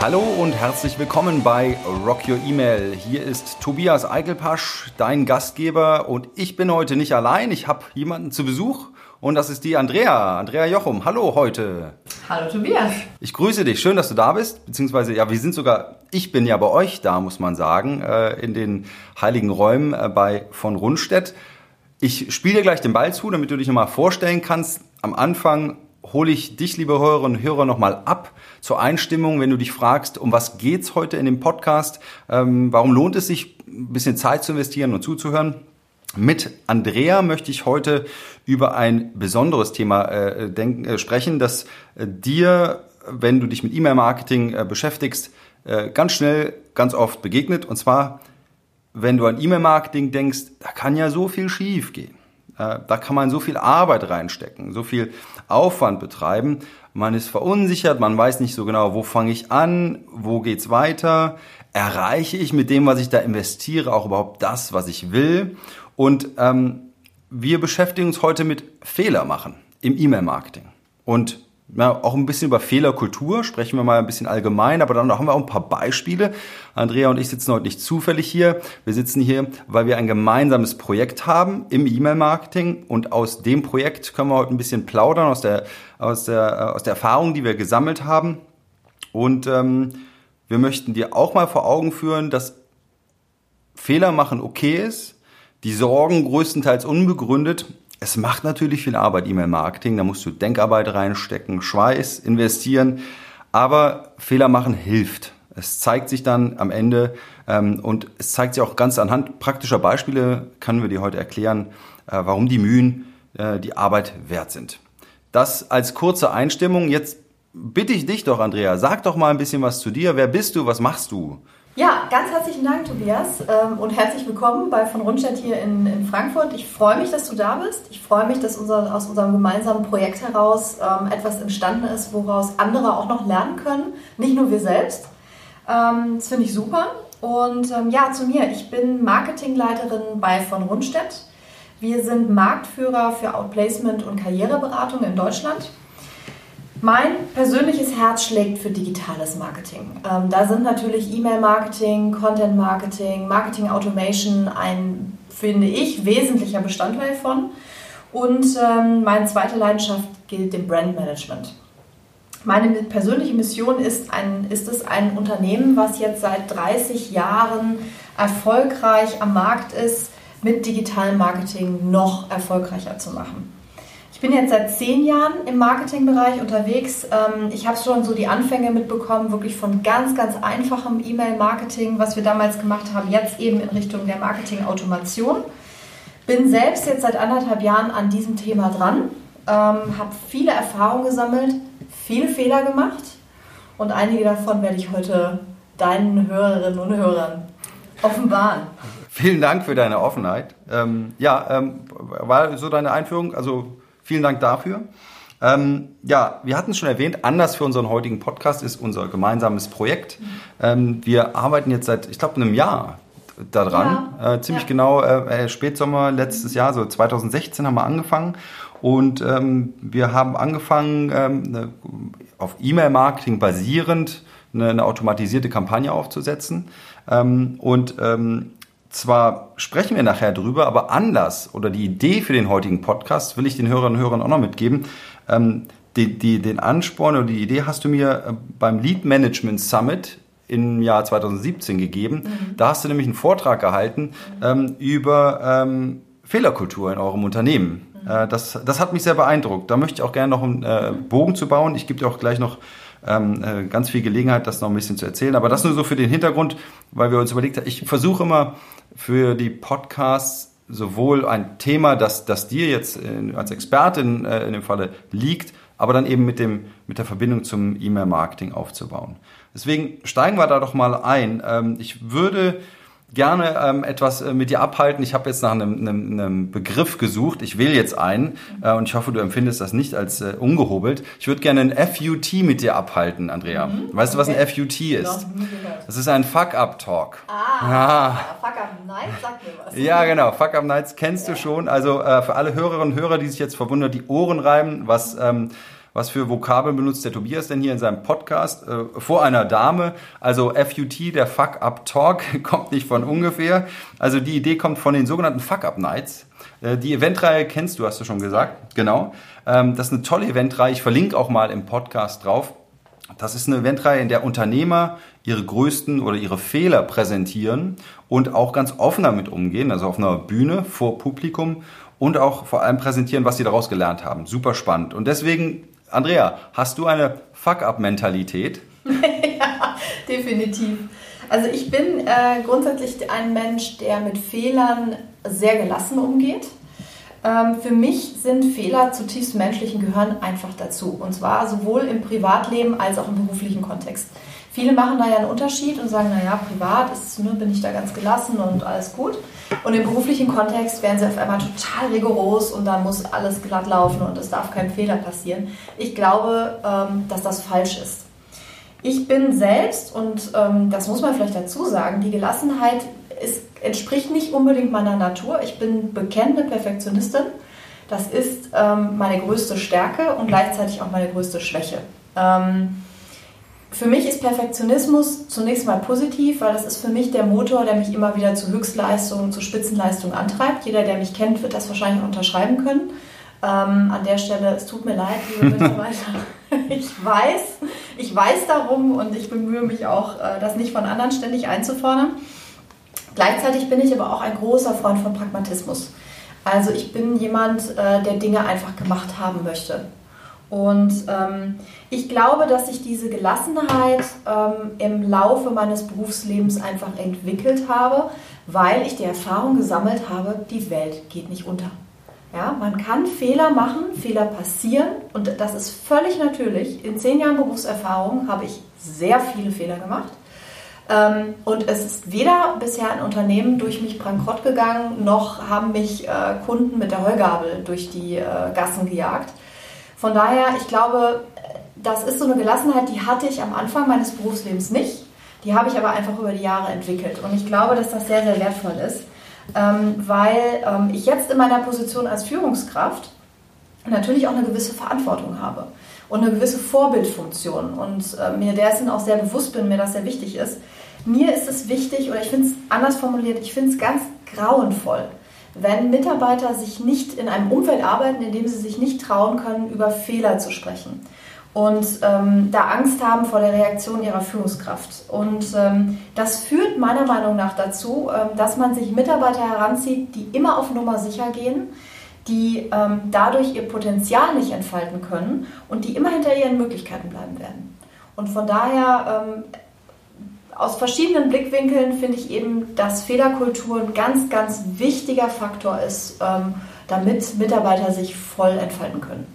Hallo und herzlich willkommen bei Rock Your Email. Hier ist Tobias Eichelpasch, dein Gastgeber und ich bin heute nicht allein. Ich habe jemanden zu Besuch und das ist die Andrea, Andrea Jochum. Hallo heute. Hallo Tobias. Ich grüße dich, schön, dass du da bist, beziehungsweise ja, wir sind sogar, ich bin ja bei euch da, muss man sagen, äh, in den heiligen Räumen äh, bei von Rundstedt. Ich spiele dir gleich den Ball zu, damit du dich nochmal vorstellen kannst. Am Anfang hole ich dich, liebe Hörerinnen und Hörer, nochmal ab zur Einstimmung, wenn du dich fragst, um was geht's heute in dem Podcast? Ähm, warum lohnt es sich, ein bisschen Zeit zu investieren und zuzuhören? Mit Andrea möchte ich heute über ein besonderes Thema äh, denk, äh, sprechen, das äh, dir, wenn du dich mit E-Mail-Marketing äh, beschäftigst, äh, ganz schnell, ganz oft begegnet. Und zwar, wenn du an E-Mail-Marketing denkst, da kann ja so viel schief gehen. Äh, da kann man so viel Arbeit reinstecken, so viel Aufwand betreiben. Man ist verunsichert, man weiß nicht so genau, wo fange ich an, wo geht's weiter, erreiche ich mit dem, was ich da investiere, auch überhaupt das, was ich will. Und ähm, wir beschäftigen uns heute mit Fehler machen im E-Mail-Marketing. Und ja, auch ein bisschen über Fehlerkultur, sprechen wir mal ein bisschen allgemein, aber dann haben wir auch ein paar Beispiele. Andrea und ich sitzen heute nicht zufällig hier. Wir sitzen hier, weil wir ein gemeinsames Projekt haben im E-Mail-Marketing und aus dem Projekt können wir heute ein bisschen plaudern, aus der, aus der, äh, aus der Erfahrung, die wir gesammelt haben. Und ähm, wir möchten dir auch mal vor Augen führen, dass Fehler machen okay ist, die Sorgen größtenteils unbegründet es macht natürlich viel Arbeit, E-Mail-Marketing. Da musst du Denkarbeit reinstecken, Schweiß investieren. Aber Fehler machen hilft. Es zeigt sich dann am Ende ähm, und es zeigt sich auch ganz anhand praktischer Beispiele, können wir dir heute erklären, äh, warum die Mühen äh, die Arbeit wert sind. Das als kurze Einstimmung. Jetzt bitte ich dich doch, Andrea, sag doch mal ein bisschen was zu dir. Wer bist du? Was machst du? Ja, ganz herzlichen Dank, Tobias, ähm, und herzlich willkommen bei von Rundstedt hier in, in Frankfurt. Ich freue mich, dass du da bist. Ich freue mich, dass unser, aus unserem gemeinsamen Projekt heraus ähm, etwas entstanden ist, woraus andere auch noch lernen können, nicht nur wir selbst. Ähm, das finde ich super. Und ja, zu mir. Ich bin Marketingleiterin bei von Rundstedt. Wir sind Marktführer für Outplacement und Karriereberatung in Deutschland. Mein persönliches Herz schlägt für digitales Marketing. Ähm, da sind natürlich E-Mail-Marketing, Content-Marketing, Marketing-Automation ein, finde ich, wesentlicher Bestandteil von. Und ähm, meine zweite Leidenschaft gilt dem Brandmanagement. Meine persönliche Mission ist, ein, ist es, ein Unternehmen, was jetzt seit 30 Jahren erfolgreich am Markt ist, mit digitalem Marketing noch erfolgreicher zu machen. Ich bin jetzt seit zehn Jahren im Marketingbereich unterwegs. Ähm, ich habe schon so die Anfänge mitbekommen, wirklich von ganz, ganz einfachem E-Mail-Marketing, was wir damals gemacht haben, jetzt eben in Richtung der Marketing-Automation. Bin selbst jetzt seit anderthalb Jahren an diesem Thema dran, ähm, habe viele Erfahrungen gesammelt, viele Fehler gemacht und einige davon werde ich heute deinen Hörerinnen und Hörern offenbaren. Vielen Dank für deine Offenheit. Ähm, ja, ähm, war so deine Einführung, also Vielen Dank dafür. Ähm, ja, wir hatten es schon erwähnt, anders für unseren heutigen Podcast ist unser gemeinsames Projekt. Ähm, wir arbeiten jetzt seit, ich glaube, einem Jahr daran. Ja. Äh, ziemlich ja. genau, äh, äh Spätsommer letztes Jahr, so 2016 haben wir angefangen. Und ähm, wir haben angefangen, ähm, ne, auf E-Mail-Marketing basierend eine, eine, automatisierte Kampagne aufzusetzen. Ähm, und ähm, zwar sprechen wir nachher drüber, aber anders oder die Idee für den heutigen Podcast will ich den Hörerinnen und Hörern auch noch mitgeben. Ähm, die, die, den Ansporn oder die Idee hast du mir äh, beim Lead Management Summit im Jahr 2017 gegeben. Mhm. Da hast du nämlich einen Vortrag gehalten ähm, über ähm, Fehlerkultur in eurem Unternehmen. Mhm. Äh, das, das hat mich sehr beeindruckt. Da möchte ich auch gerne noch einen äh, Bogen zu bauen. Ich gebe dir auch gleich noch ähm, äh, ganz viel Gelegenheit, das noch ein bisschen zu erzählen. Aber das nur so für den Hintergrund, weil wir uns überlegt haben, ich versuche immer für die Podcasts sowohl ein Thema, das, das dir jetzt in, als Expertin äh, in dem Falle liegt, aber dann eben mit, dem, mit der Verbindung zum E-Mail-Marketing aufzubauen. Deswegen steigen wir da doch mal ein. Ähm, ich würde gerne ähm, etwas äh, mit dir abhalten. Ich habe jetzt nach einem, einem, einem, Begriff gesucht. Ich will jetzt einen äh, und ich hoffe, du empfindest das nicht als äh, ungehobelt. Ich würde gerne ein FUT mit dir abhalten, Andrea. Mhm. Weißt du, was okay. ein FUT ist? Das ist ein Fuck-Up-Talk. Ah, ah. Fuck-Up-Nights, sag mir was. Ja, genau. Fuck-Up-Nights kennst ja. du schon. Also äh, für alle Hörerinnen und Hörer, die sich jetzt verwundert die Ohren reiben, was... Ähm, was für Vokabeln benutzt der Tobias denn hier in seinem Podcast? Äh, vor einer Dame. Also FUT, der Fuck-Up-Talk, kommt nicht von ungefähr. Also die Idee kommt von den sogenannten Fuck-Up-Nights. Äh, die Eventreihe kennst du, hast du schon gesagt. Genau. Ähm, das ist eine tolle Eventreihe. Ich verlinke auch mal im Podcast drauf. Das ist eine Eventreihe, in der Unternehmer ihre größten oder ihre Fehler präsentieren und auch ganz offen damit umgehen, also auf einer Bühne vor Publikum und auch vor allem präsentieren, was sie daraus gelernt haben. Super spannend. Und deswegen Andrea, hast du eine Fuck-up-Mentalität? ja, definitiv. Also ich bin äh, grundsätzlich ein Mensch, der mit Fehlern sehr gelassen umgeht. Ähm, für mich sind Fehler zutiefst menschlichen gehören einfach dazu. Und zwar sowohl im Privatleben als auch im beruflichen Kontext. Viele machen da ja einen Unterschied und sagen, naja, privat ist, ne, bin ich da ganz gelassen und alles gut. Und im beruflichen Kontext werden sie auf einmal total rigoros und da muss alles glatt laufen und es darf kein Fehler passieren. Ich glaube, ähm, dass das falsch ist. Ich bin selbst, und ähm, das muss man vielleicht dazu sagen, die Gelassenheit ist, entspricht nicht unbedingt meiner Natur. Ich bin bekennende Perfektionistin. Das ist ähm, meine größte Stärke und gleichzeitig auch meine größte Schwäche. Ähm, für mich ist Perfektionismus zunächst mal positiv, weil das ist für mich der Motor, der mich immer wieder zu Höchstleistungen, zu Spitzenleistungen antreibt. Jeder, der mich kennt, wird das wahrscheinlich unterschreiben können. Ähm, an der Stelle, es tut mir leid, liebe Mitarbeiter. ich weiß, ich weiß darum und ich bemühe mich auch, äh, das nicht von anderen ständig einzufordern. Gleichzeitig bin ich aber auch ein großer Freund von Pragmatismus. Also ich bin jemand, äh, der Dinge einfach gemacht haben möchte. Und ähm, ich glaube, dass ich diese Gelassenheit ähm, im Laufe meines Berufslebens einfach entwickelt habe, weil ich die Erfahrung gesammelt habe, die Welt geht nicht unter. Ja, man kann Fehler machen, Fehler passieren und das ist völlig natürlich. In zehn Jahren Berufserfahrung habe ich sehr viele Fehler gemacht. Ähm, und es ist weder bisher ein Unternehmen durch mich bankrott gegangen, noch haben mich äh, Kunden mit der Heugabel durch die äh, Gassen gejagt. Von daher, ich glaube, das ist so eine Gelassenheit, die hatte ich am Anfang meines Berufslebens nicht. Die habe ich aber einfach über die Jahre entwickelt. Und ich glaube, dass das sehr, sehr wertvoll ist, ähm, weil ähm, ich jetzt in meiner Position als Führungskraft natürlich auch eine gewisse Verantwortung habe und eine gewisse Vorbildfunktion und äh, mir dessen auch sehr bewusst bin, mir das sehr wichtig ist. Mir ist es wichtig, oder ich finde es anders formuliert, ich finde es ganz grauenvoll, wenn Mitarbeiter sich nicht in einem Umfeld arbeiten, in dem sie sich nicht trauen können, über Fehler zu sprechen und ähm, da Angst haben vor der Reaktion ihrer Führungskraft. Und ähm, das führt meiner Meinung nach dazu, ähm, dass man sich Mitarbeiter heranzieht, die immer auf Nummer sicher gehen, die ähm, dadurch ihr Potenzial nicht entfalten können und die immer hinter ihren Möglichkeiten bleiben werden. Und von daher ähm, aus verschiedenen Blickwinkeln finde ich eben, dass Fehlerkultur ein ganz, ganz wichtiger Faktor ist, ähm, damit Mitarbeiter sich voll entfalten können.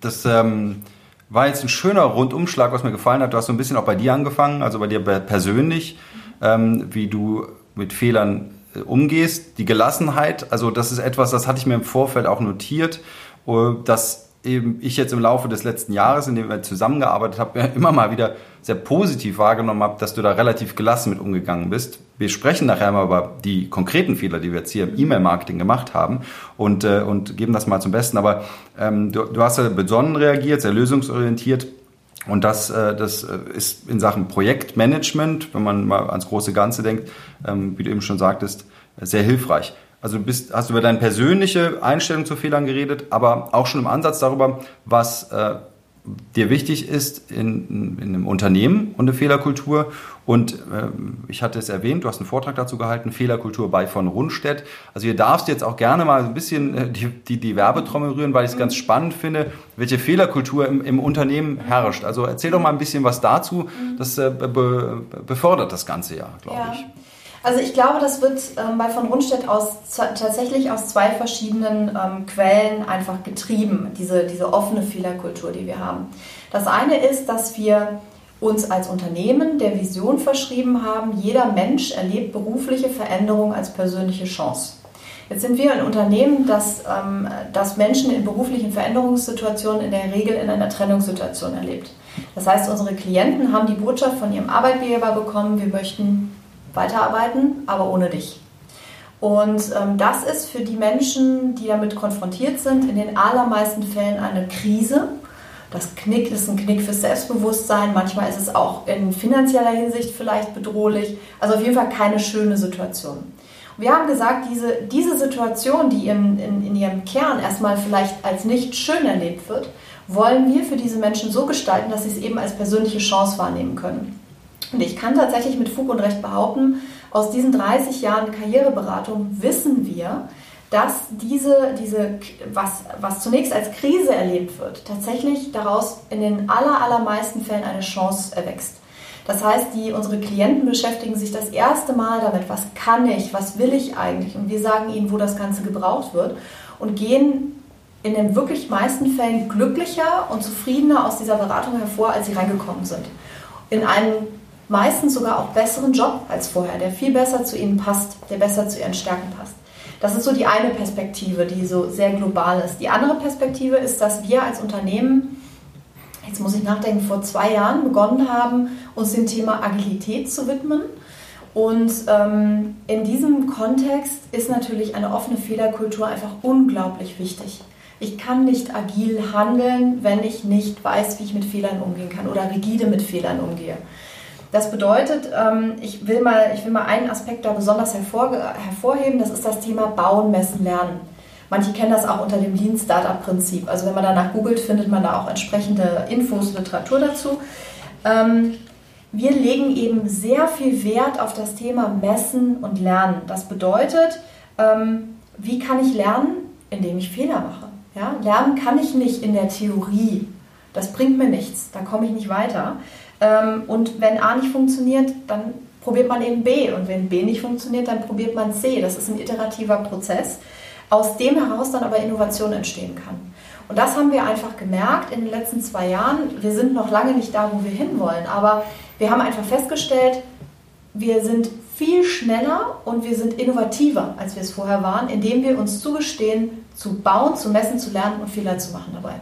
Das ähm, war jetzt ein schöner Rundumschlag, was mir gefallen hat. Du hast so ein bisschen auch bei dir angefangen, also bei dir persönlich, ähm, wie du mit Fehlern äh, umgehst. Die Gelassenheit, also das ist etwas, das hatte ich mir im Vorfeld auch notiert, äh, dass eben ich jetzt im Laufe des letzten Jahres, in dem wir zusammengearbeitet haben, immer mal wieder sehr positiv wahrgenommen habe, dass du da relativ gelassen mit umgegangen bist. Wir sprechen nachher mal über die konkreten Fehler, die wir jetzt hier im E-Mail-Marketing gemacht haben und, äh, und geben das mal zum Besten. Aber ähm, du, du hast ja besonnen reagiert, sehr lösungsorientiert. Und das, äh, das äh, ist in Sachen Projektmanagement, wenn man mal ans große Ganze denkt, ähm, wie du eben schon sagtest, sehr hilfreich. Also du bist, hast über deine persönliche Einstellung zu Fehlern geredet, aber auch schon im Ansatz darüber, was äh, dir wichtig ist in, in einem Unternehmen und eine Fehlerkultur. Und äh, ich hatte es erwähnt, du hast einen Vortrag dazu gehalten, Fehlerkultur bei von Rundstedt. Also ihr darfst jetzt auch gerne mal ein bisschen äh, die, die, die Werbetrommel rühren, weil ich es ganz spannend finde, welche Fehlerkultur im, im Unternehmen herrscht. Also erzähl doch mal ein bisschen was dazu. Das äh, be, befördert das Ganze ja, glaube ja. ich. Also ich glaube, das wird ähm, bei von Rundstedt aus tatsächlich aus zwei verschiedenen ähm, Quellen einfach getrieben, diese, diese offene Fehlerkultur, die wir haben. Das eine ist, dass wir uns als Unternehmen der Vision verschrieben haben, jeder Mensch erlebt berufliche Veränderung als persönliche Chance. Jetzt sind wir ein Unternehmen, das, ähm, das Menschen in beruflichen Veränderungssituationen in der Regel in einer Trennungssituation erlebt. Das heißt, unsere Klienten haben die Botschaft von ihrem Arbeitgeber bekommen, wir möchten weiterarbeiten, aber ohne dich. Und ähm, das ist für die Menschen, die damit konfrontiert sind, in den allermeisten Fällen eine Krise. Das Knick ist ein Knick fürs Selbstbewusstsein. Manchmal ist es auch in finanzieller Hinsicht vielleicht bedrohlich. Also auf jeden Fall keine schöne Situation. Wir haben gesagt, diese, diese Situation, die in, in, in ihrem Kern erstmal vielleicht als nicht schön erlebt wird, wollen wir für diese Menschen so gestalten, dass sie es eben als persönliche Chance wahrnehmen können. Und ich kann tatsächlich mit Fug und Recht behaupten, aus diesen 30 Jahren Karriereberatung wissen wir, dass diese, diese was, was zunächst als Krise erlebt wird, tatsächlich daraus in den aller, allermeisten Fällen eine Chance erwächst. Das heißt, die, unsere Klienten beschäftigen sich das erste Mal damit, was kann ich, was will ich eigentlich? Und wir sagen ihnen, wo das Ganze gebraucht wird und gehen in den wirklich meisten Fällen glücklicher und zufriedener aus dieser Beratung hervor, als sie reingekommen sind. In einem meistens sogar auch besseren Job als vorher, der viel besser zu ihnen passt, der besser zu ihren Stärken passt. Das ist so die eine Perspektive, die so sehr global ist. Die andere Perspektive ist, dass wir als Unternehmen, jetzt muss ich nachdenken, vor zwei Jahren begonnen haben, uns dem Thema Agilität zu widmen. Und ähm, in diesem Kontext ist natürlich eine offene Fehlerkultur einfach unglaublich wichtig. Ich kann nicht agil handeln, wenn ich nicht weiß, wie ich mit Fehlern umgehen kann oder rigide mit Fehlern umgehe. Das bedeutet, ähm, ich, will mal, ich will mal einen Aspekt da besonders hervor, hervorheben, das ist das Thema Bauen, Messen, Lernen. Manche kennen das auch unter dem Lean Startup Prinzip. Also wenn man danach googelt, findet man da auch entsprechende Infos, Literatur dazu. Ähm, wir legen eben sehr viel Wert auf das Thema Messen und Lernen. Das bedeutet, ähm, wie kann ich lernen, indem ich Fehler mache? Ja, lernen kann ich nicht in der Theorie. Das bringt mir nichts. Da komme ich nicht weiter. Ähm, und wenn A nicht funktioniert, dann probiert man eben B. Und wenn B nicht funktioniert, dann probiert man C. Das ist ein iterativer Prozess, aus dem heraus dann aber Innovation entstehen kann. Und das haben wir einfach gemerkt in den letzten zwei Jahren. Wir sind noch lange nicht da, wo wir hinwollen, aber wir haben einfach festgestellt, wir sind viel schneller und wir sind innovativer, als wir es vorher waren, indem wir uns zugestehen, zu bauen, zu messen, zu lernen und Fehler zu machen dabei.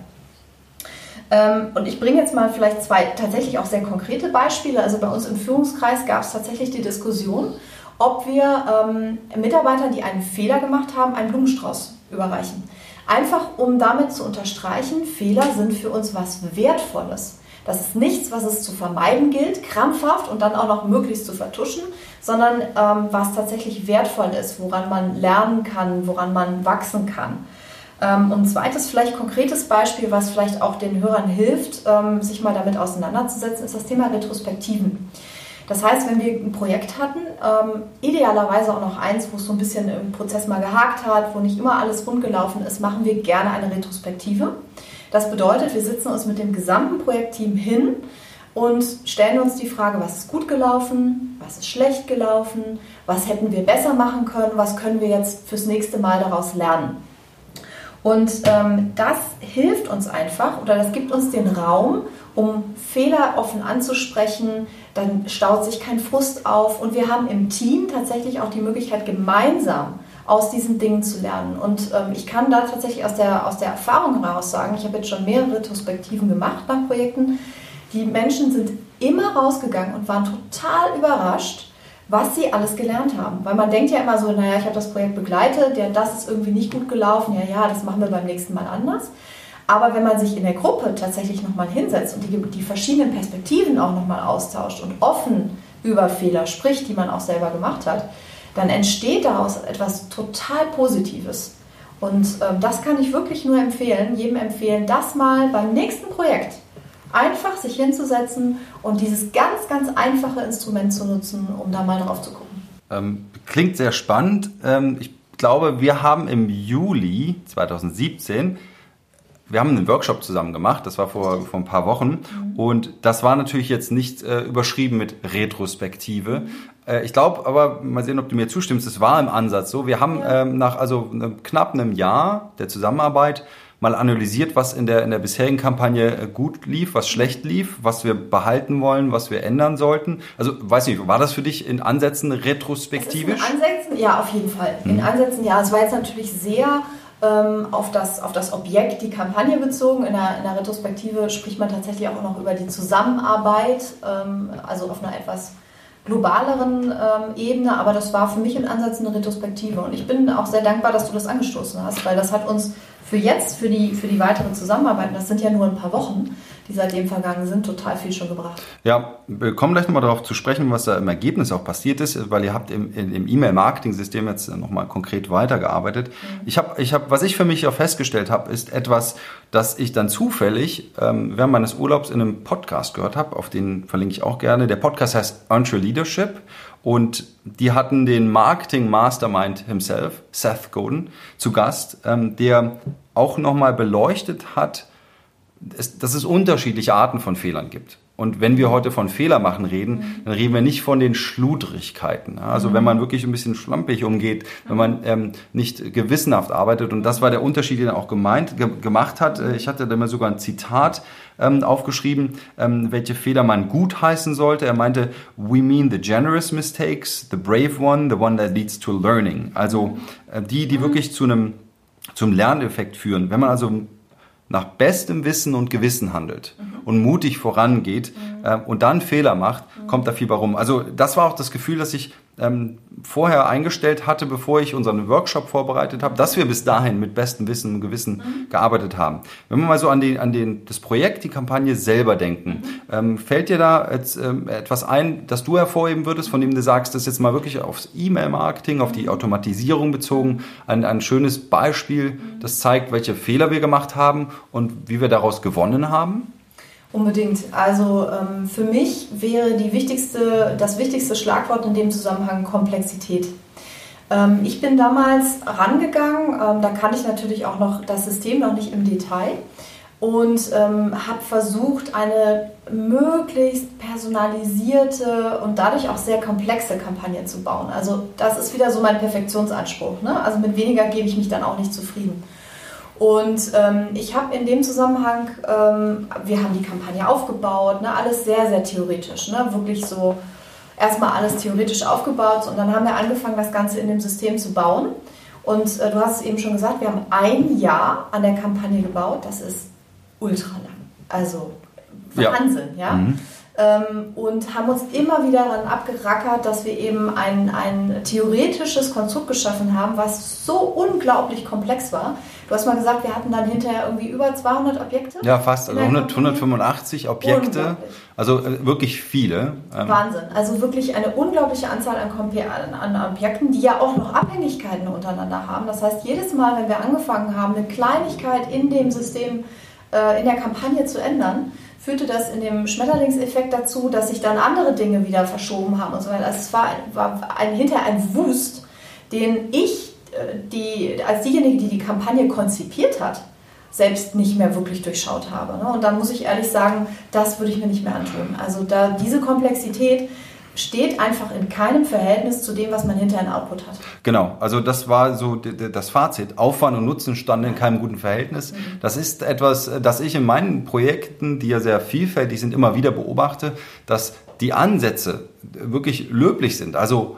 Ähm, und ich bringe jetzt mal vielleicht zwei tatsächlich auch sehr konkrete Beispiele. Also bei uns im Führungskreis gab es tatsächlich die Diskussion, ob wir ähm, Mitarbeiter, die einen Fehler gemacht haben, einen Blumenstrauß überreichen. Einfach um damit zu unterstreichen, Fehler sind für uns was Wertvolles. Das ist nichts, was es zu vermeiden gilt, krampfhaft und dann auch noch möglichst zu vertuschen, sondern ähm, was tatsächlich wertvoll ist, woran man lernen kann, woran man wachsen kann. Ähm, und ein zweites, vielleicht konkretes Beispiel, was vielleicht auch den Hörern hilft, ähm, sich mal damit auseinanderzusetzen, ist das Thema Retrospektiven. Das heißt, wenn wir ein Projekt hatten, ähm, idealerweise auch noch eins, wo es so ein bisschen im Prozess mal gehakt hat, wo nicht immer alles rund gelaufen ist, machen wir gerne eine Retrospektive. Das bedeutet, wir sitzen uns mit dem gesamten Projektteam hin und stellen uns die Frage, was ist gut gelaufen, was ist schlecht gelaufen, was hätten wir besser machen können, was können wir jetzt fürs nächste Mal daraus lernen. Und ähm, das hilft uns einfach oder das gibt uns den Raum, um Fehler offen anzusprechen. Dann staut sich kein Frust auf und wir haben im Team tatsächlich auch die Möglichkeit, gemeinsam aus diesen Dingen zu lernen. Und ähm, ich kann da tatsächlich aus der, aus der Erfahrung heraus sagen, ich habe jetzt schon mehrere Retrospektiven gemacht nach Projekten, die Menschen sind immer rausgegangen und waren total überrascht, was sie alles gelernt haben. Weil man denkt ja immer so, naja, ich habe das Projekt begleitet, ja, das ist irgendwie nicht gut gelaufen, ja, ja, das machen wir beim nächsten Mal anders. Aber wenn man sich in der Gruppe tatsächlich nochmal hinsetzt und die, die verschiedenen Perspektiven auch nochmal austauscht und offen über Fehler spricht, die man auch selber gemacht hat, dann entsteht daraus etwas total Positives. Und äh, das kann ich wirklich nur empfehlen, jedem empfehlen, das mal beim nächsten Projekt einfach sich hinzusetzen und dieses ganz, ganz einfache Instrument zu nutzen, um da mal drauf zu gucken. Ähm, klingt sehr spannend. Ähm, ich glaube, wir haben im Juli 2017 wir haben einen Workshop zusammen gemacht, das war vor, vor ein paar Wochen. Mhm. Und das war natürlich jetzt nicht äh, überschrieben mit Retrospektive. Äh, ich glaube aber, mal sehen, ob du mir zustimmst, es war im Ansatz so. Wir haben ja. ähm, nach also knapp einem Jahr der Zusammenarbeit mal analysiert, was in der, in der bisherigen Kampagne äh, gut lief, was schlecht lief, was wir behalten wollen, was wir ändern sollten? Also, weiß nicht, war das für dich in Ansätzen retrospektivisch? in Ansätzen, ja, auf jeden Fall. In mhm. Ansätzen, ja. Es war jetzt natürlich sehr ähm, auf, das, auf das Objekt, die Kampagne bezogen. In der, in der Retrospektive spricht man tatsächlich auch noch über die Zusammenarbeit, ähm, also auf einer etwas globaleren ähm, Ebene, aber das war für mich im Ansatz eine Retrospektive und ich bin auch sehr dankbar, dass du das angestoßen hast, weil das hat uns für jetzt, für die, für die weitere Zusammenarbeit, das sind ja nur ein paar Wochen, die seitdem vergangen sind, total viel schon gebracht. Ja, wir kommen gleich nochmal darauf zu sprechen, was da im Ergebnis auch passiert ist, weil ihr habt im, im E-Mail-Marketing-System jetzt nochmal konkret weitergearbeitet. Mhm. Ich habe, ich hab, was ich für mich auch festgestellt habe, ist etwas, das ich dann zufällig ähm, während meines Urlaubs in einem Podcast gehört habe, auf den verlinke ich auch gerne. Der Podcast heißt Your Leadership und die hatten den Marketing Mastermind himself, Seth Godin, zu Gast, ähm, der auch nochmal beleuchtet hat, dass es unterschiedliche Arten von Fehlern gibt. Und wenn wir heute von Fehler machen reden, mhm. dann reden wir nicht von den Schludrigkeiten. Also mhm. wenn man wirklich ein bisschen schlampig umgeht, wenn man ähm, nicht gewissenhaft arbeitet. Und das war der Unterschied, den er auch gemeint, ge gemacht hat. Äh, ich hatte da mal sogar ein Zitat ähm, aufgeschrieben, ähm, welche Fehler man gut heißen sollte. Er meinte, we mean the generous mistakes, the brave one, the one that leads to learning. Also äh, die, die mhm. wirklich zu einem zum Lerneffekt führen. Wenn man also nach bestem Wissen und Gewissen handelt mhm. und mutig vorangeht mhm. äh, und dann Fehler macht, kommt da viel bei rum. Also das war auch das Gefühl, das ich ähm, vorher eingestellt hatte, bevor ich unseren Workshop vorbereitet habe, dass wir bis dahin mit bestem Wissen und Gewissen mhm. gearbeitet haben. Wenn wir mal so an, den, an den, das Projekt, die Kampagne selber denken, mhm. ähm, fällt dir da jetzt, ähm, etwas ein, das du hervorheben würdest, von dem du sagst, das ist jetzt mal wirklich aufs E-Mail-Marketing, auf die. Automatisierung bezogen, ein, ein schönes Beispiel, mhm. das zeigt, welche Fehler wir gemacht haben und wie wir daraus gewonnen haben? Unbedingt. Also ähm, für mich wäre die wichtigste, das wichtigste Schlagwort in dem Zusammenhang Komplexität. Ähm, ich bin damals rangegangen, ähm, da kannte ich natürlich auch noch das System noch nicht im Detail und ähm, habe versucht, eine möglichst personalisierte und dadurch auch sehr komplexe Kampagne zu bauen. Also das ist wieder so mein Perfektionsanspruch. Ne? Also mit weniger gebe ich mich dann auch nicht zufrieden. Und ähm, ich habe in dem Zusammenhang, ähm, wir haben die Kampagne aufgebaut, ne, alles sehr, sehr theoretisch, ne, wirklich so erstmal alles theoretisch aufgebaut und dann haben wir angefangen, das Ganze in dem System zu bauen. Und äh, du hast es eben schon gesagt, wir haben ein Jahr an der Kampagne gebaut, das ist ultra lang. Also Wahnsinn, ja. ja? Mhm. Ähm, und haben uns immer wieder daran abgerackert, dass wir eben ein, ein theoretisches Konstrukt geschaffen haben, was so unglaublich komplex war. Du hast mal gesagt, wir hatten dann hinterher irgendwie über 200 Objekte. Ja, fast, also 100, 185 Objekte, also äh, wirklich viele. Ähm. Wahnsinn, also wirklich eine unglaubliche Anzahl an, an, Objekten, die ja auch noch Abhängigkeiten untereinander haben. Das heißt, jedes Mal, wenn wir angefangen haben, eine Kleinigkeit in dem System, äh, in der Kampagne zu ändern, führte das in dem Schmetterlingseffekt dazu, dass sich dann andere Dinge wieder verschoben haben und so weiter. Also es war, war ein, hinterher ein Wust, den ich die, als diejenige, die die Kampagne konzipiert hat, selbst nicht mehr wirklich durchschaut habe. Ne? Und dann muss ich ehrlich sagen, das würde ich mir nicht mehr antun. Also da diese Komplexität steht einfach in keinem Verhältnis zu dem, was man hinterher in Output hat. Genau, also das war so das Fazit. Aufwand und Nutzen standen in keinem guten Verhältnis. Mhm. Das ist etwas, das ich in meinen Projekten, die ja sehr vielfältig sind, immer wieder beobachte, dass die Ansätze wirklich löblich sind. Also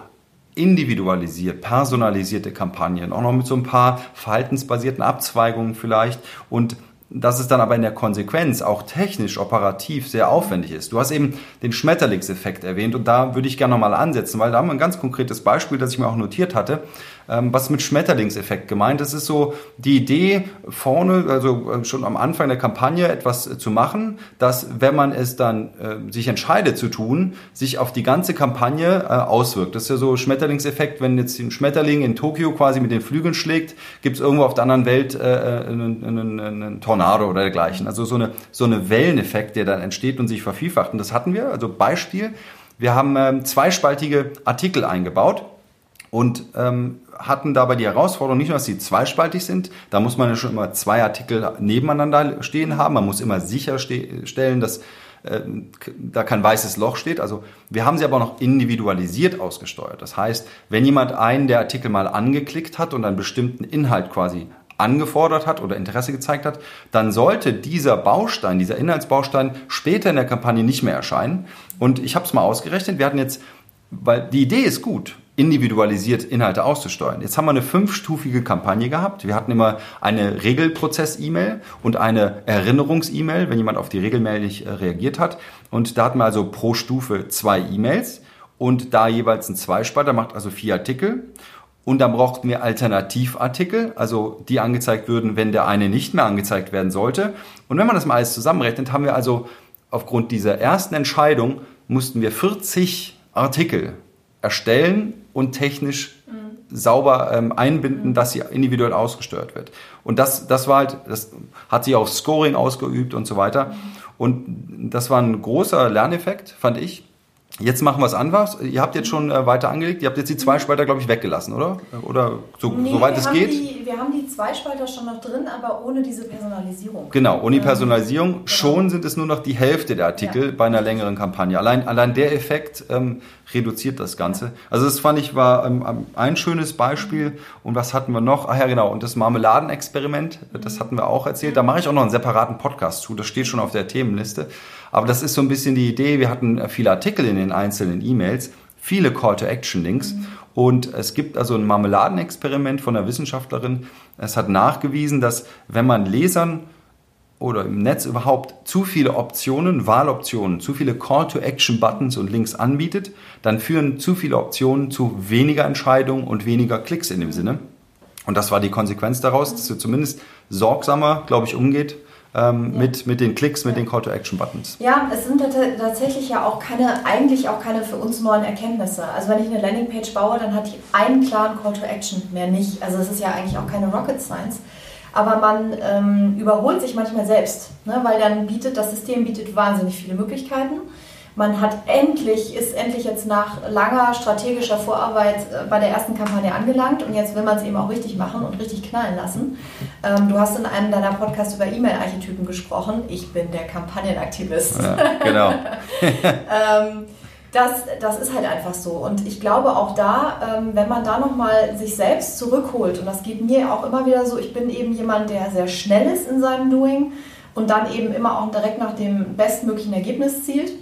individualisiert, personalisierte Kampagnen, auch noch mit so ein paar verhaltensbasierten Abzweigungen vielleicht und dass es dann aber in der Konsequenz auch technisch operativ sehr aufwendig ist. Du hast eben den Schmetterlingseffekt erwähnt und da würde ich gerne nochmal ansetzen, weil da haben wir ein ganz konkretes Beispiel, das ich mir auch notiert hatte. Ähm, was mit Schmetterlingseffekt gemeint. Das ist so die Idee vorne, also äh, schon am Anfang der Kampagne etwas zu machen, dass wenn man es dann äh, sich entscheidet zu tun, sich auf die ganze Kampagne äh, auswirkt. Das ist ja so Schmetterlingseffekt, wenn jetzt ein Schmetterling in Tokio quasi mit den Flügeln schlägt, gibt es irgendwo auf der anderen Welt äh, einen, einen, einen Tornado oder dergleichen. Also so eine so eine Welleneffekt, der dann entsteht und sich vervielfacht. Und das hatten wir. Also Beispiel: Wir haben ähm, zweispaltige Artikel eingebaut und ähm, hatten dabei die Herausforderung nicht nur, dass sie zweispaltig sind, da muss man ja schon immer zwei Artikel nebeneinander stehen haben, man muss immer sicherstellen, dass äh, da kein weißes Loch steht. Also wir haben sie aber noch individualisiert ausgesteuert. Das heißt, wenn jemand einen der Artikel mal angeklickt hat und einen bestimmten Inhalt quasi angefordert hat oder Interesse gezeigt hat, dann sollte dieser Baustein, dieser Inhaltsbaustein später in der Kampagne nicht mehr erscheinen. Und ich habe es mal ausgerechnet, wir hatten jetzt, weil die Idee ist gut, individualisiert Inhalte auszusteuern. Jetzt haben wir eine fünfstufige Kampagne gehabt. Wir hatten immer eine Regelprozess-E-Mail und eine Erinnerungs-E-Mail, wenn jemand auf die Regelmail nicht äh, reagiert hat. Und da hatten wir also pro Stufe zwei E-Mails und da jeweils ein Zweispalter, macht also vier Artikel. Und dann brauchten wir Alternativartikel, also die angezeigt würden, wenn der eine nicht mehr angezeigt werden sollte. Und wenn man das mal alles zusammenrechnet, haben wir also aufgrund dieser ersten Entscheidung mussten wir 40 Artikel erstellen und technisch mhm. sauber ähm, einbinden, mhm. dass sie individuell ausgesteuert wird. Und das, das war halt, das hat sich auf Scoring ausgeübt und so weiter. Mhm. Und das war ein großer Lerneffekt, fand ich. Jetzt machen wir es anders. Ihr habt jetzt schon äh, weiter angelegt. Ihr habt jetzt die Zweispalter, glaube ich, weggelassen, oder? Oder so, nee, soweit es geht? Die, wir haben die Zweispalter schon noch drin, aber ohne diese Personalisierung. Genau, ohne die ähm, Personalisierung. Genau. Schon sind es nur noch die Hälfte der Artikel ja. bei einer längeren Kampagne. Allein, allein der Effekt ähm, reduziert das Ganze. Also das fand ich war ähm, ähm, ein schönes Beispiel. Und was hatten wir noch? Ach ja, genau. Und das Marmeladenexperiment, das hatten wir auch erzählt. Da mache ich auch noch einen separaten Podcast zu. Das steht schon auf der Themenliste. Aber das ist so ein bisschen die Idee. Wir hatten äh, viele Artikel in den einzelnen E-Mails, viele Call-to-Action-Links. Mhm. Und es gibt also ein Marmeladenexperiment von einer Wissenschaftlerin. Es hat nachgewiesen, dass wenn man Lesern oder im Netz überhaupt zu viele Optionen, Wahloptionen, zu viele Call-to-Action-Buttons und Links anbietet, dann führen zu viele Optionen zu weniger Entscheidungen und weniger Klicks in dem Sinne. Und das war die Konsequenz daraus, dass ihr zumindest sorgsamer, glaube ich, umgeht ähm, ja. mit, mit den Klicks, mit den Call-to-Action-Buttons. Ja, es sind tatsächlich ja auch keine, eigentlich auch keine für uns neuen Erkenntnisse. Also wenn ich eine Landingpage baue, dann hat die einen klaren Call-to-Action, mehr nicht. Also es ist ja eigentlich auch keine Rocket Science. Aber man ähm, überholt sich manchmal selbst, ne? weil dann bietet, das System bietet wahnsinnig viele Möglichkeiten man hat endlich, ist endlich jetzt nach langer strategischer Vorarbeit äh, bei der ersten Kampagne angelangt und jetzt will man es eben auch richtig machen und richtig knallen lassen. Ähm, du hast in einem deiner Podcasts über E-Mail-Archetypen gesprochen. Ich bin der Kampagnenaktivist. Ja, genau. ähm, das, das ist halt einfach so. Und ich glaube auch da, ähm, wenn man da nochmal sich selbst zurückholt, und das geht mir auch immer wieder so, ich bin eben jemand, der sehr schnell ist in seinem Doing und dann eben immer auch direkt nach dem bestmöglichen Ergebnis zielt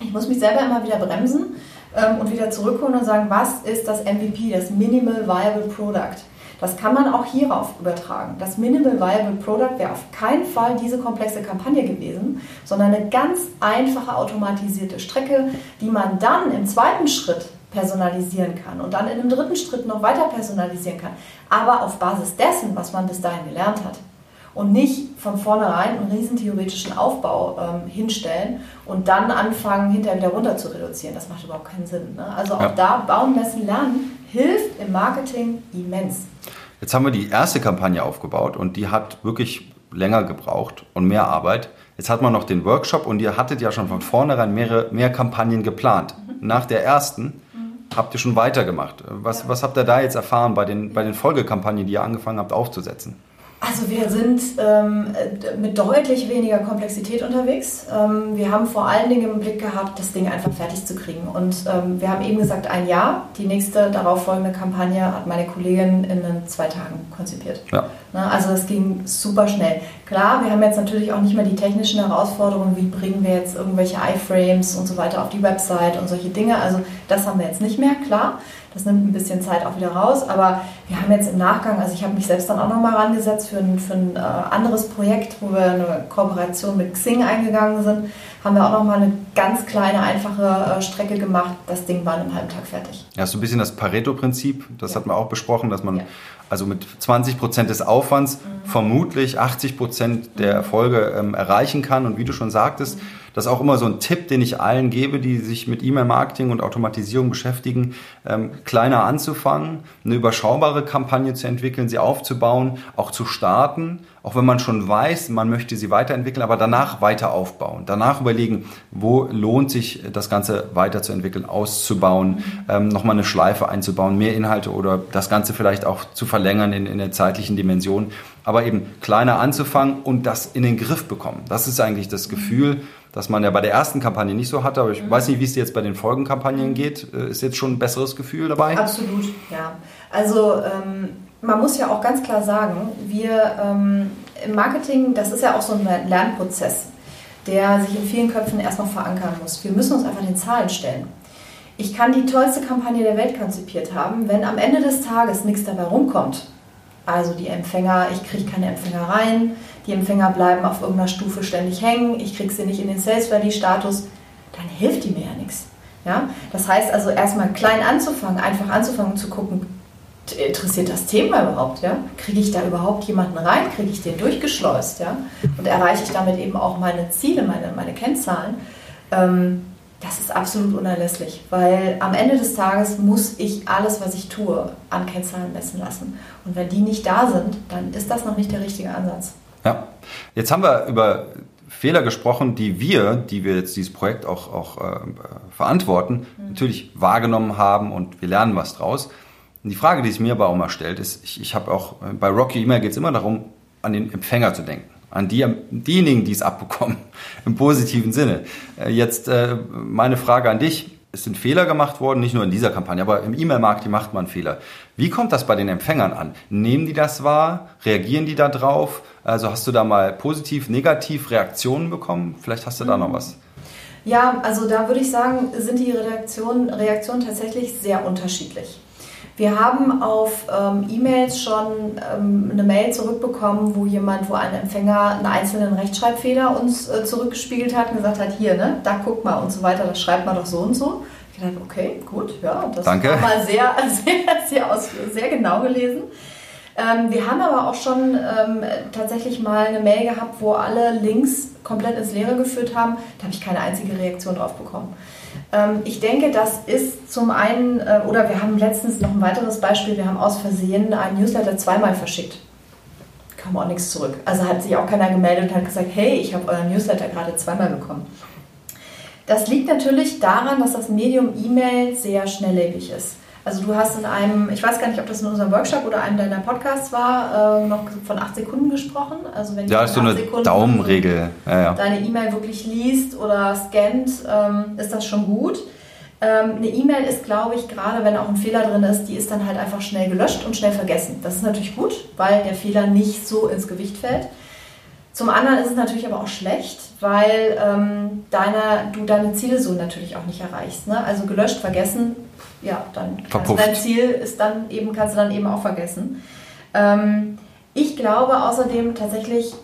ich muss mich selber immer wieder bremsen ähm, und wieder zurückholen und sagen, was ist das MVP, das Minimal Viable Product? Das kann man auch hierauf übertragen. Das Minimal Viable Product wäre auf keinen Fall diese komplexe Kampagne gewesen, sondern eine ganz einfache automatisierte Strecke, die man dann im zweiten Schritt personalisieren kann und dann in einem dritten Schritt noch weiter personalisieren kann, aber auf Basis dessen, was man bis dahin gelernt hat und nicht von vornherein einen riesen theoretischen Aufbau ähm, hinstellen und dann anfangen, hinterher wieder runter zu reduzieren. Das macht überhaupt keinen Sinn. Ne? Also auch ja. da bauen, messen, lernen hilft im Marketing immens. Jetzt haben wir die erste Kampagne aufgebaut und die hat wirklich länger gebraucht und mehr Arbeit. Jetzt hat man noch den Workshop und ihr hattet ja schon von vornherein mehrere, mehr Kampagnen geplant. Mhm. Nach der ersten mhm. habt ihr schon weitergemacht. Was, ja. was habt ihr da jetzt erfahren bei den, bei den Folgekampagnen, die ihr angefangen habt aufzusetzen? Also wir sind ähm, mit deutlich weniger Komplexität unterwegs. Ähm, wir haben vor allen Dingen im Blick gehabt, das Ding einfach fertig zu kriegen. Und ähm, wir haben eben gesagt, ein Jahr. Die nächste darauffolgende Kampagne hat meine Kollegin in zwei Tagen konzipiert. Ja. Ne, also es ging super schnell. Klar, wir haben jetzt natürlich auch nicht mehr die technischen Herausforderungen, wie bringen wir jetzt irgendwelche iFrames und so weiter auf die Website und solche Dinge. Also das haben wir jetzt nicht mehr, klar. Das nimmt ein bisschen Zeit auch wieder raus, aber wir haben jetzt im Nachgang, also ich habe mich selbst dann auch nochmal rangesetzt für ein, für ein äh, anderes Projekt, wo wir eine Kooperation mit Xing eingegangen sind, haben wir auch nochmal eine ganz kleine, einfache äh, Strecke gemacht. Das Ding war in einem halben Tag fertig. Ja, so ein bisschen das Pareto-Prinzip, das ja. hatten wir auch besprochen, dass man ja. Also mit 20 Prozent des Aufwands mhm. vermutlich 80 Prozent der Erfolge ähm, erreichen kann. Und wie du schon sagtest, das ist auch immer so ein Tipp, den ich allen gebe, die sich mit E-Mail-Marketing und Automatisierung beschäftigen, ähm, kleiner anzufangen, eine überschaubare Kampagne zu entwickeln, sie aufzubauen, auch zu starten, auch wenn man schon weiß, man möchte sie weiterentwickeln, aber danach weiter aufbauen. Danach überlegen, wo lohnt sich das Ganze weiterzuentwickeln, auszubauen, ähm, nochmal eine Schleife einzubauen, mehr Inhalte oder das Ganze vielleicht auch zu verlängern in, in der zeitlichen Dimension. Aber eben kleiner anzufangen und das in den Griff bekommen. Das ist eigentlich das Gefühl, das man ja bei der ersten Kampagne nicht so hatte. Aber ich mhm. weiß nicht, wie es jetzt bei den Folgenkampagnen geht. Äh, ist jetzt schon ein besseres Gefühl dabei? Absolut, ja. Also ähm, man muss ja auch ganz klar sagen, wir ähm, im Marketing, das ist ja auch so ein Lernprozess, der sich in vielen Köpfen erstmal verankern muss. Wir müssen uns einfach den Zahlen stellen. Ich kann die tollste Kampagne der Welt konzipiert haben, wenn am Ende des Tages nichts dabei rumkommt. Also die Empfänger, ich kriege keine Empfänger rein, die Empfänger bleiben auf irgendeiner Stufe ständig hängen, ich kriege sie nicht in den Sales Ready Status, dann hilft die mir ja nichts. Ja? Das heißt also erstmal klein anzufangen, einfach anzufangen zu gucken, interessiert das Thema überhaupt? Ja? Kriege ich da überhaupt jemanden rein? Kriege ich den durchgeschleust? Ja? Und erreiche ich damit eben auch meine Ziele, meine, meine Kennzahlen? Ähm, das ist absolut unerlässlich, weil am Ende des Tages muss ich alles, was ich tue, an Kennzahlen messen lassen. Und wenn die nicht da sind, dann ist das noch nicht der richtige Ansatz. Ja, jetzt haben wir über Fehler gesprochen, die wir, die wir jetzt dieses Projekt auch, auch äh, verantworten, mhm. natürlich wahrgenommen haben und wir lernen was draus. Und die Frage, die sich mir aber auch mal stellt, ist, ich, ich habe auch, bei Rocky E-Mail geht es immer darum, an den Empfänger zu denken. An die, diejenigen, die es abbekommen, im positiven Sinne. Äh, jetzt äh, meine Frage an dich. Es sind Fehler gemacht worden, nicht nur in dieser Kampagne, aber im E-Mail-Marketing macht man Fehler. Wie kommt das bei den Empfängern an? Nehmen die das wahr? Reagieren die da drauf? Also hast du da mal positiv, negativ Reaktionen bekommen? Vielleicht hast du da noch was. Ja, also da würde ich sagen, sind die Reaktionen, Reaktionen tatsächlich sehr unterschiedlich. Wir haben auf ähm, E-Mails schon ähm, eine Mail zurückbekommen, wo jemand, wo ein Empfänger einen einzelnen Rechtschreibfehler uns äh, zurückgespiegelt hat und gesagt hat, hier, ne, da guck mal und so weiter, das schreibt man doch so und so. Ich dachte, okay, gut, ja, das Danke. war mal sehr, sehr, sehr, aus, sehr genau gelesen. Ähm, wir haben aber auch schon ähm, tatsächlich mal eine Mail gehabt, wo alle Links komplett ins Leere geführt haben. Da habe ich keine einzige Reaktion drauf bekommen. Ähm, ich denke, das ist zum einen, äh, oder wir haben letztens noch ein weiteres Beispiel, wir haben aus Versehen einen Newsletter zweimal verschickt. Kam auch nichts zurück. Also hat sich auch keiner gemeldet und hat gesagt, hey, ich habe euren Newsletter gerade zweimal bekommen. Das liegt natürlich daran, dass das Medium E-Mail sehr schnelllebig ist. Also du hast in einem, ich weiß gar nicht, ob das in unserem Workshop oder einem deiner Podcasts war, äh, noch von acht Sekunden gesprochen. Also wenn ja, ist so eine Sekunden Daumenregel. Ja, ja. deine E-Mail wirklich liest oder scannt, ähm, ist das schon gut. Ähm, eine E-Mail ist, glaube ich, gerade wenn auch ein Fehler drin ist, die ist dann halt einfach schnell gelöscht und schnell vergessen. Das ist natürlich gut, weil der Fehler nicht so ins Gewicht fällt. Zum anderen ist es natürlich aber auch schlecht, weil ähm, deine, du deine Ziele so natürlich auch nicht erreichst. Ne? Also gelöscht, vergessen, ja, dann Verpufft. dein Ziel ist dann eben, kannst du dann eben auch vergessen. Ähm, ich glaube außerdem tatsächlich,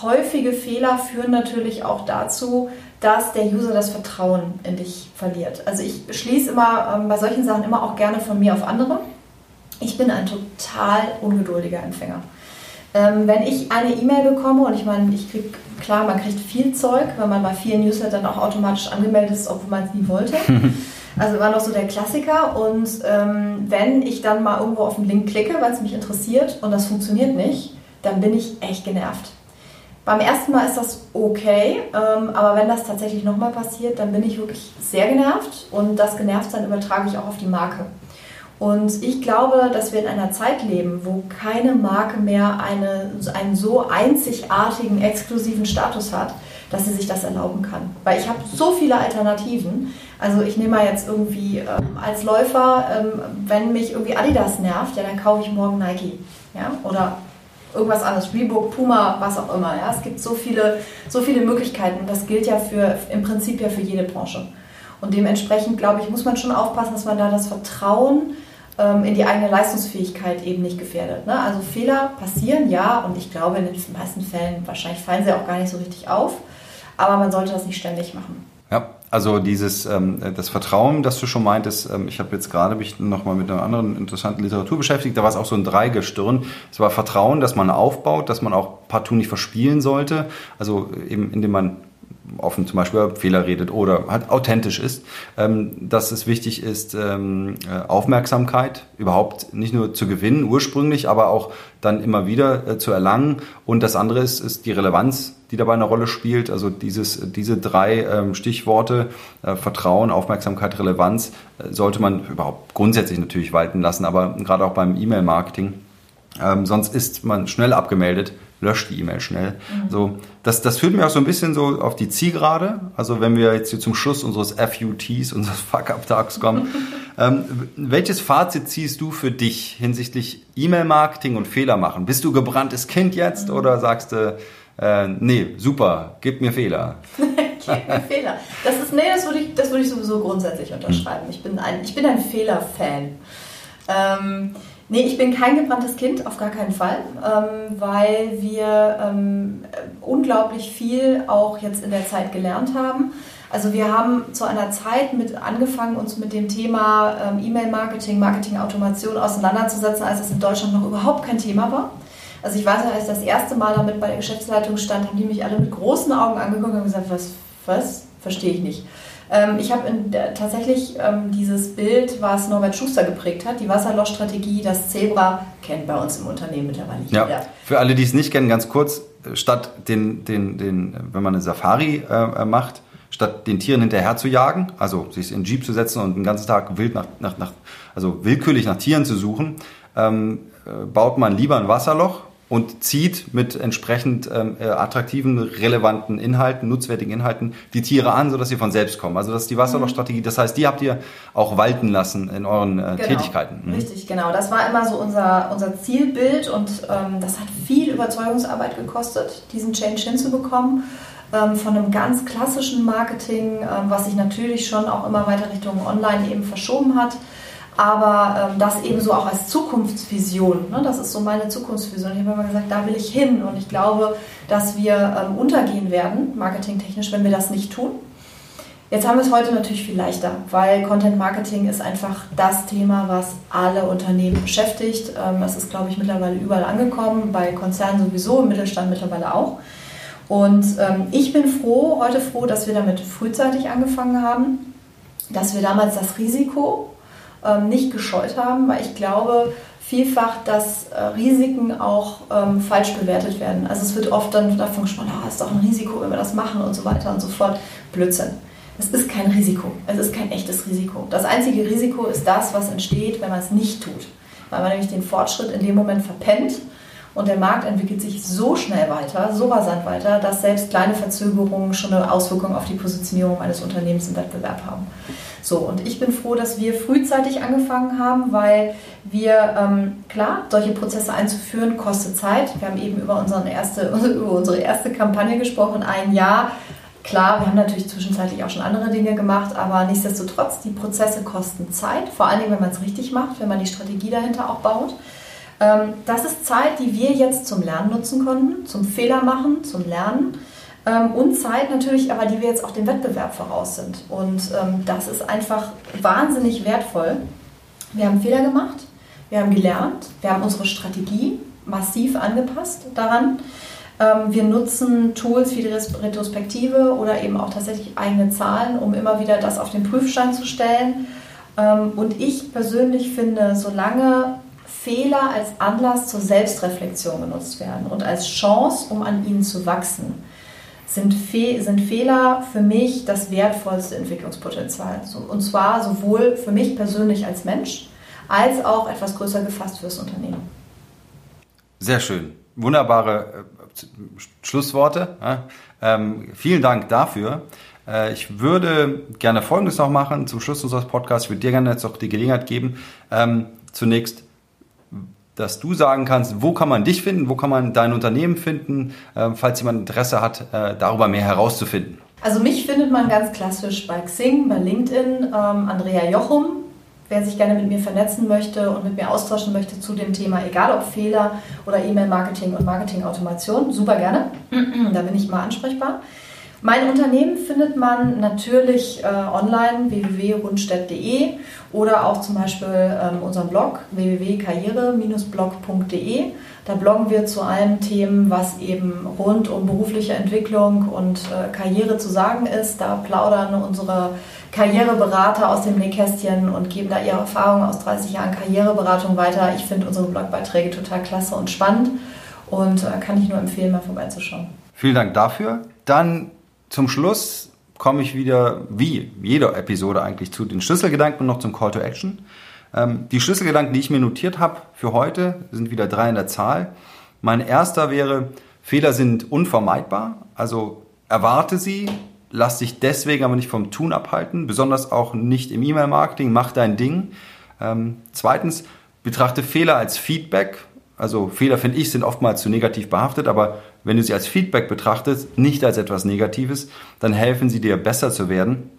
häufige Fehler führen natürlich auch dazu, dass der User das Vertrauen in dich verliert. Also ich schließe immer ähm, bei solchen Sachen immer auch gerne von mir auf andere. Ich bin ein total ungeduldiger Empfänger. Ähm, wenn ich eine E-Mail bekomme und ich meine, ich kriege, klar, man kriegt viel Zeug, weil man bei vielen Newslettern auch automatisch angemeldet ist, obwohl man es nie wollte. Also war noch so der Klassiker. Und ähm, wenn ich dann mal irgendwo auf den Link klicke, weil es mich interessiert und das funktioniert nicht, dann bin ich echt genervt. Beim ersten Mal ist das okay, ähm, aber wenn das tatsächlich nochmal passiert, dann bin ich wirklich sehr genervt und das genervt dann übertrage ich auch auf die Marke. Und ich glaube, dass wir in einer Zeit leben, wo keine Marke mehr eine, einen so einzigartigen, exklusiven Status hat, dass sie sich das erlauben kann. Weil ich habe so viele Alternativen. Also ich nehme mal jetzt irgendwie ähm, als Läufer, ähm, wenn mich irgendwie Adidas nervt, ja, dann kaufe ich morgen Nike. Ja? Oder irgendwas anderes, Reebok, Puma, was auch immer. Ja? Es gibt so viele, so viele Möglichkeiten. Das gilt ja für im Prinzip ja für jede Branche. Und dementsprechend, glaube ich, muss man schon aufpassen, dass man da das Vertrauen in die eigene Leistungsfähigkeit eben nicht gefährdet. Ne? Also Fehler passieren, ja, und ich glaube in den meisten Fällen, wahrscheinlich fallen sie auch gar nicht so richtig auf aber man sollte das nicht ständig machen. Ja, also dieses ähm, das Vertrauen, das du schon meintest, ähm, ich habe jetzt gerade mich nochmal mit einer anderen interessanten Literatur beschäftigt, da war es auch so ein Dreigestirn. Es war Vertrauen, dass man aufbaut, dass man auch partout nicht verspielen sollte, also eben indem man offen zum Beispiel Fehler redet oder halt authentisch ist, ähm, dass es wichtig ist, ähm, äh, Aufmerksamkeit überhaupt nicht nur zu gewinnen ursprünglich, aber auch dann immer wieder äh, zu erlangen. Und das andere ist, ist die Relevanz, die dabei eine Rolle spielt. Also dieses, diese drei ähm, Stichworte, äh, Vertrauen, Aufmerksamkeit, Relevanz, sollte man überhaupt grundsätzlich natürlich walten lassen, aber gerade auch beim E-Mail-Marketing. Sonst ist man schnell abgemeldet löscht die E-Mail schnell. Mhm. So, das, das führt mir auch so ein bisschen so auf die Zielgerade. Also wenn wir jetzt hier zum Schluss unseres FUTs, unseres Fuck-Up-Tags kommen, Ähm, welches Fazit ziehst du für dich hinsichtlich E-Mail-Marketing und Fehler machen? Bist du gebranntes Kind jetzt mhm. oder sagst du, äh, nee, super, gib mir Fehler? gib mir Fehler. Das ist, nee, das würde ich, das würde ich sowieso grundsätzlich unterschreiben. Ich bin ein, ich bin ein Fehler-Fan. Ähm, Nee, ich bin kein gebranntes Kind, auf gar keinen Fall, ähm, weil wir ähm, unglaublich viel auch jetzt in der Zeit gelernt haben. Also wir haben zu einer Zeit mit angefangen, uns mit dem Thema ähm, E-Mail-Marketing, Marketing-Automation auseinanderzusetzen, als es in Deutschland noch überhaupt kein Thema war. Also ich weiß, als ich das erste Mal damit bei der Geschäftsleitung stand, haben die mich alle mit großen Augen angeguckt und gesagt, was, was? Verstehe ich nicht. Ähm, ich habe tatsächlich ähm, dieses Bild, was Norbert Schuster geprägt hat, die Wasserlochstrategie, das Zebra, kennt bei uns im Unternehmen mittlerweile jeder. Ja. Für alle, die es nicht kennen, ganz kurz, statt den, den, den wenn man eine Safari äh, macht, statt den Tieren hinterher zu jagen, also sich in einen Jeep zu setzen und den ganzen Tag wild nach, nach, nach also willkürlich nach Tieren zu suchen, ähm, äh, baut man lieber ein Wasserloch und zieht mit entsprechend ähm, äh, attraktiven, relevanten Inhalten, nutzwertigen Inhalten die Tiere an, sodass sie von selbst kommen. Also das ist die Wasserlochstrategie. Das heißt, die habt ihr auch walten lassen in euren äh, genau. Tätigkeiten. Mhm. Richtig, genau. Das war immer so unser, unser Zielbild und ähm, das hat viel Überzeugungsarbeit gekostet, diesen Change hinzubekommen. Ähm, von einem ganz klassischen Marketing, ähm, was sich natürlich schon auch immer weiter Richtung Online eben verschoben hat aber ähm, das eben so auch als Zukunftsvision. Ne? Das ist so meine Zukunftsvision. Ich habe immer gesagt, da will ich hin und ich glaube, dass wir ähm, untergehen werden, marketingtechnisch, wenn wir das nicht tun. Jetzt haben wir es heute natürlich viel leichter, weil Content Marketing ist einfach das Thema, was alle Unternehmen beschäftigt. Ähm, es ist, glaube ich, mittlerweile überall angekommen, bei Konzernen sowieso, im Mittelstand mittlerweile auch. Und ähm, ich bin froh, heute froh, dass wir damit frühzeitig angefangen haben, dass wir damals das Risiko nicht gescheut haben, weil ich glaube vielfach, dass äh, Risiken auch ähm, falsch bewertet werden. Also es wird oft dann davon gesprochen, ah, ist doch ein Risiko, wenn wir das machen und so weiter und so fort. Blödsinn. Es ist kein Risiko. Es ist kein echtes Risiko. Das einzige Risiko ist das, was entsteht, wenn man es nicht tut. Weil man nämlich den Fortschritt in dem Moment verpennt und der Markt entwickelt sich so schnell weiter, so rasant weiter, dass selbst kleine Verzögerungen schon eine Auswirkung auf die Positionierung eines Unternehmens im Wettbewerb haben. So, und ich bin froh, dass wir frühzeitig angefangen haben, weil wir, ähm, klar, solche Prozesse einzuführen, kostet Zeit. Wir haben eben über, unsere erste, über unsere erste Kampagne gesprochen, ein Jahr. Klar, wir haben natürlich zwischenzeitlich auch schon andere Dinge gemacht, aber nichtsdestotrotz, die Prozesse kosten Zeit, vor allen Dingen, wenn man es richtig macht, wenn man die Strategie dahinter auch baut. Ähm, das ist Zeit, die wir jetzt zum Lernen nutzen konnten, zum Fehler machen, zum Lernen. Ähm, und Zeit natürlich, aber die wir jetzt auch dem Wettbewerb voraus sind. Und ähm, das ist einfach wahnsinnig wertvoll. Wir haben Fehler gemacht, wir haben gelernt, wir haben unsere Strategie massiv angepasst daran. Wir nutzen Tools wie die Retrospektive oder eben auch tatsächlich eigene Zahlen, um immer wieder das auf den Prüfstand zu stellen. Und ich persönlich finde, solange Fehler als Anlass zur Selbstreflexion genutzt werden und als Chance, um an ihnen zu wachsen, sind, Fe sind Fehler für mich das wertvollste Entwicklungspotenzial. Und zwar sowohl für mich persönlich als Mensch, als auch etwas größer gefasst fürs Unternehmen. Sehr schön. Wunderbare äh, Schlussworte. Ähm, vielen Dank dafür. Äh, ich würde gerne Folgendes noch machen zum Schluss unseres Podcasts. Ich würde dir gerne jetzt auch die Gelegenheit geben, ähm, zunächst dass du sagen kannst, wo kann man dich finden, wo kann man dein Unternehmen finden, äh, falls jemand Interesse hat, äh, darüber mehr herauszufinden. Also mich findet man ganz klassisch bei Xing, bei LinkedIn, ähm, Andrea Jochum. Wer sich gerne mit mir vernetzen möchte und mit mir austauschen möchte zu dem Thema, egal ob Fehler oder E-Mail-Marketing und Marketing-Automation, super gerne. da bin ich mal ansprechbar. Mein Unternehmen findet man natürlich äh, online www.rundstedt.de oder auch zum Beispiel ähm, unseren Blog www.karriere-blog.de. Da bloggen wir zu allen Themen, was eben rund um berufliche Entwicklung und äh, Karriere zu sagen ist. Da plaudern unsere Karriereberater aus dem Nähkästchen und geben da ihre Erfahrungen aus 30 Jahren Karriereberatung weiter. Ich finde unsere Blogbeiträge total klasse und spannend und äh, kann ich nur empfehlen, mal vorbeizuschauen. Vielen Dank dafür. Dann zum Schluss komme ich wieder, wie jede Episode eigentlich, zu den Schlüsselgedanken und noch zum Call to Action. Ähm, die Schlüsselgedanken, die ich mir notiert habe für heute, sind wieder drei in der Zahl. Mein erster wäre, Fehler sind unvermeidbar, also erwarte sie, lass dich deswegen aber nicht vom Tun abhalten, besonders auch nicht im E-Mail-Marketing, mach dein Ding. Ähm, zweitens, betrachte Fehler als Feedback. Also Fehler, finde ich, sind oftmals zu negativ behaftet, aber wenn du sie als Feedback betrachtest, nicht als etwas Negatives, dann helfen sie dir besser zu werden.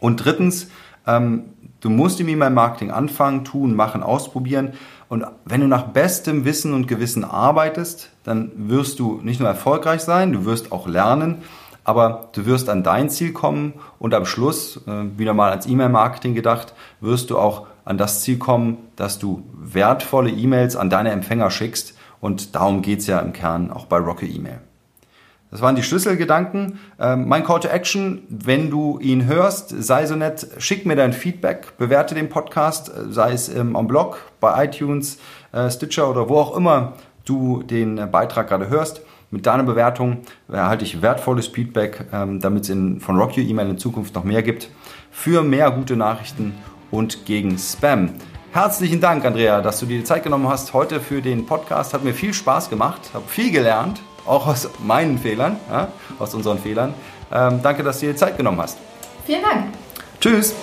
Und drittens, ähm, du musst im E-Mail-Marketing anfangen, tun, machen, ausprobieren. Und wenn du nach bestem Wissen und Gewissen arbeitest, dann wirst du nicht nur erfolgreich sein, du wirst auch lernen, aber du wirst an dein Ziel kommen und am Schluss, äh, wieder mal als E-Mail-Marketing gedacht, wirst du auch an das Ziel kommen, dass du wertvolle E-Mails an deine Empfänger schickst. Und darum geht's ja im Kern auch bei Rocket E-Mail. Das waren die Schlüsselgedanken. Ähm, mein Call to Action, wenn du ihn hörst, sei so nett, schick mir dein Feedback, bewerte den Podcast, äh, sei es ähm, am Blog, bei iTunes, äh, Stitcher oder wo auch immer du den äh, Beitrag gerade hörst. Mit deiner Bewertung erhalte ich wertvolles Feedback, ähm, damit es von Rock Your Email in Zukunft noch mehr gibt, für mehr gute Nachrichten und gegen Spam. Herzlichen Dank, Andrea, dass du dir die Zeit genommen hast heute für den Podcast. Hat mir viel Spaß gemacht, habe viel gelernt auch aus meinen Fehlern, ja, aus unseren Fehlern. Ähm, danke, dass du dir Zeit genommen hast. Vielen Dank. Tschüss.